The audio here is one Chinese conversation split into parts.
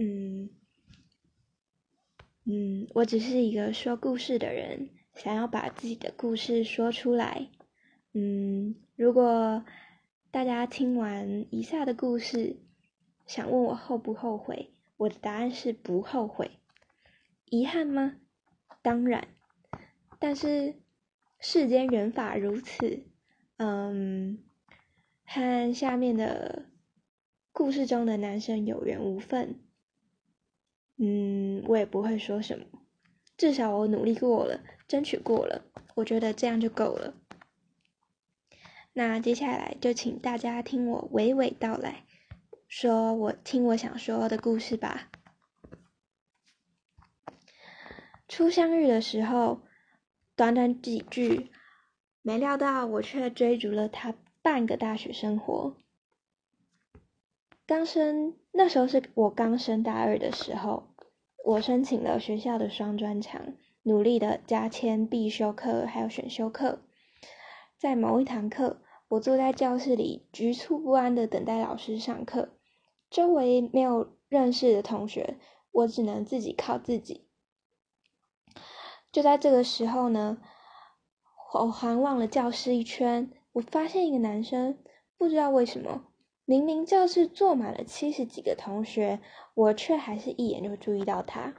嗯嗯，我只是一个说故事的人，想要把自己的故事说出来。嗯，如果大家听完以下的故事，想问我后不后悔，我的答案是不后悔。遗憾吗？当然。但是世间缘法如此，嗯，和下面的。故事中的男生有缘无分，嗯，我也不会说什么，至少我努力过了，争取过了，我觉得这样就够了。那接下来就请大家听我娓娓道来，说我听我想说的故事吧。初相遇的时候，短短几句，没料到我却追逐了他半个大学生活。刚升那时候是我刚升大二的时候，我申请了学校的双专长，努力的加签必修课还有选修课。在某一堂课，我坐在教室里局促不安的等待老师上课，周围没有认识的同学，我只能自己靠自己。就在这个时候呢，我环望了教室一圈，我发现一个男生，不知道为什么。明明教室坐满了七十几个同学，我却还是一眼就注意到他。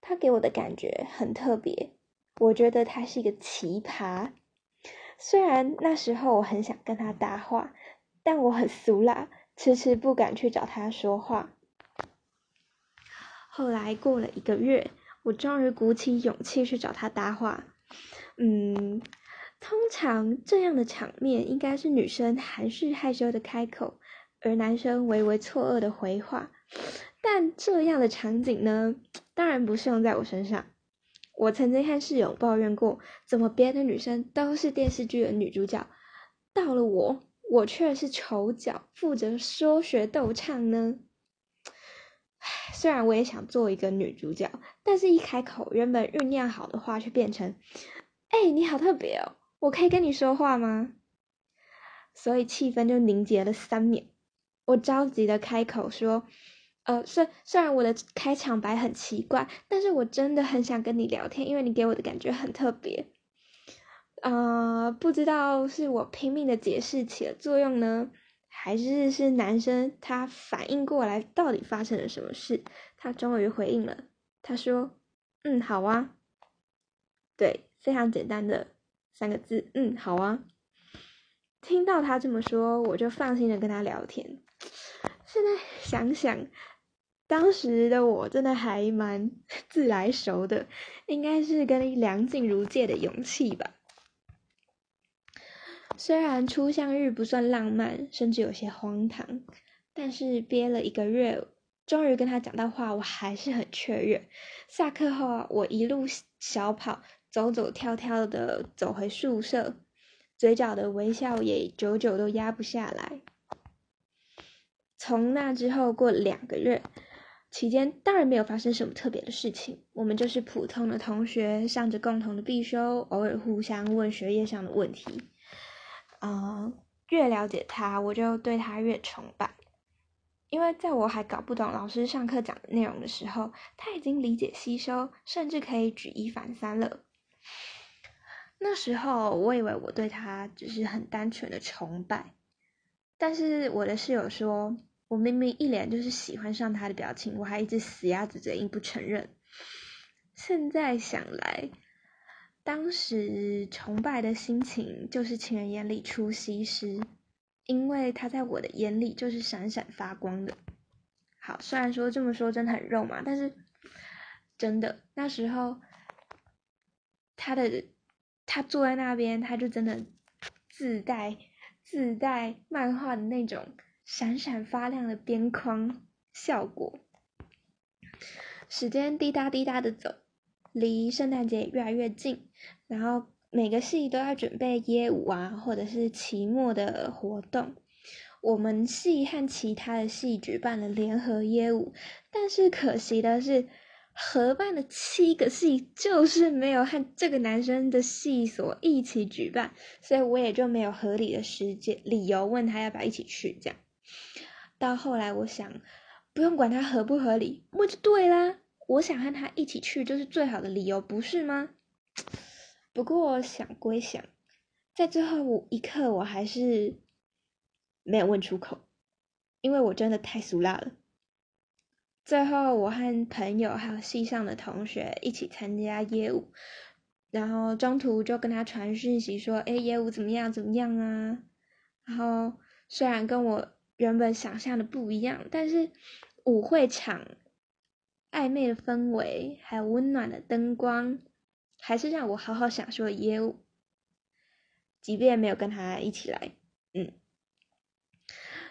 他给我的感觉很特别，我觉得他是一个奇葩。虽然那时候我很想跟他搭话，但我很俗辣，迟迟不敢去找他说话。后来过了一个月，我终于鼓起勇气去找他搭话。嗯。通常这样的场面应该是女生含蓄害羞的开口，而男生微微错愕的回话。但这样的场景呢，当然不适用在我身上。我曾经和室友抱怨过，怎么别的女生都是电视剧的女主角，到了我，我却是丑角，负责说学逗唱呢？虽然我也想做一个女主角，但是一开口，原本酝酿好的话却变成：“哎，你好特别哦。”我可以跟你说话吗？所以气氛就凝结了三秒。我着急的开口说：“呃，虽虽然我的开场白很奇怪，但是我真的很想跟你聊天，因为你给我的感觉很特别。啊，不知道是我拼命的解释起了作用呢，还是是男生他反应过来到底发生了什么事？他终于回应了，他说：‘嗯，好啊。’对，非常简单的。”三个字，嗯，好啊。听到他这么说，我就放心的跟他聊天。现在想想，当时的我真的还蛮 自来熟的，应该是跟梁静茹借的勇气吧。虽然初相遇不算浪漫，甚至有些荒唐，但是憋了一个月，终于跟他讲到话，我还是很雀跃。下课后，我一路小跑。走走跳跳的走回宿舍，嘴角的微笑也久久都压不下来。从那之后过两个月，期间当然没有发生什么特别的事情，我们就是普通的同学，上着共同的必修，偶尔互相问学业上的问题。啊，越了解他，我就对他越崇拜，因为在我还搞不懂老师上课讲的内容的时候，他已经理解吸收，甚至可以举一反三了。那时候我以为我对他只是很单纯的崇拜，但是我的室友说，我明明一脸就是喜欢上他的表情，我还一直死鸭子嘴硬不承认。现在想来，当时崇拜的心情就是情人眼里出西施，因为他在我的眼里就是闪闪发光的。好，虽然说这么说真的很肉麻，但是真的那时候他的。他坐在那边，他就真的自带自带漫画的那种闪闪发亮的边框效果。时间滴答滴答的走，离圣诞节越来越近，然后每个系都要准备耶舞啊，或者是期末的活动。我们系和其他的系举办了联合耶舞，但是可惜的是。合办的七个系就是没有和这个男生的系所一起举办，所以我也就没有合理的时间理由问他要不要一起去。这样，到后来我想，不用管他合不合理，我就对啦。我想和他一起去，就是最好的理由，不是吗？不过想归想，在最后一刻，我还是没有问出口，因为我真的太俗辣了。最后，我和朋友还有系上的同学一起参加业务，然后中途就跟他传讯息说：“哎，业务怎么样？怎么样啊？”然后虽然跟我原本想象的不一样，但是舞会场暧昧的氛围还有温暖的灯光。还是让我好好享受业务，即便没有跟他一起来。嗯，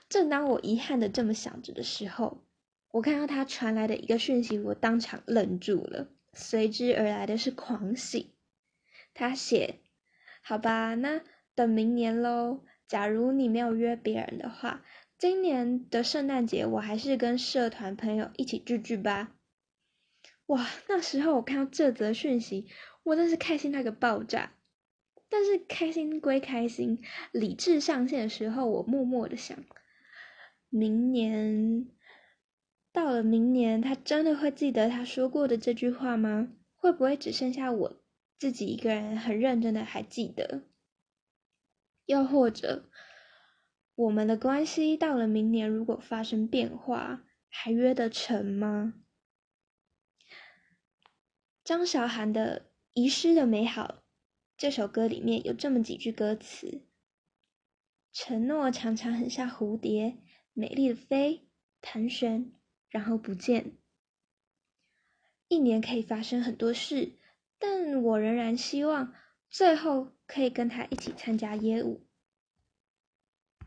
正当我遗憾的这么想着的时候，我看到他传来的一个讯息，我当场愣住了，随之而来的是狂喜。他写：“好吧，那等明年喽。假如你没有约别人的话，今年的圣诞节我还是跟社团朋友一起聚聚吧。”哇，那时候我看到这则讯息。我真是开心那个爆炸，但是开心归开心，理智上线的时候，我默默的想，明年到了明年，他真的会记得他说过的这句话吗？会不会只剩下我自己一个人很认真的还记得？又或者，我们的关系到了明年如果发生变化，还约得成吗？张韶涵的。遗失的美好，这首歌里面有这么几句歌词：承诺常常很像蝴蝶，美丽的飞，盘旋，然后不见。一年可以发生很多事，但我仍然希望最后可以跟他一起参加业务。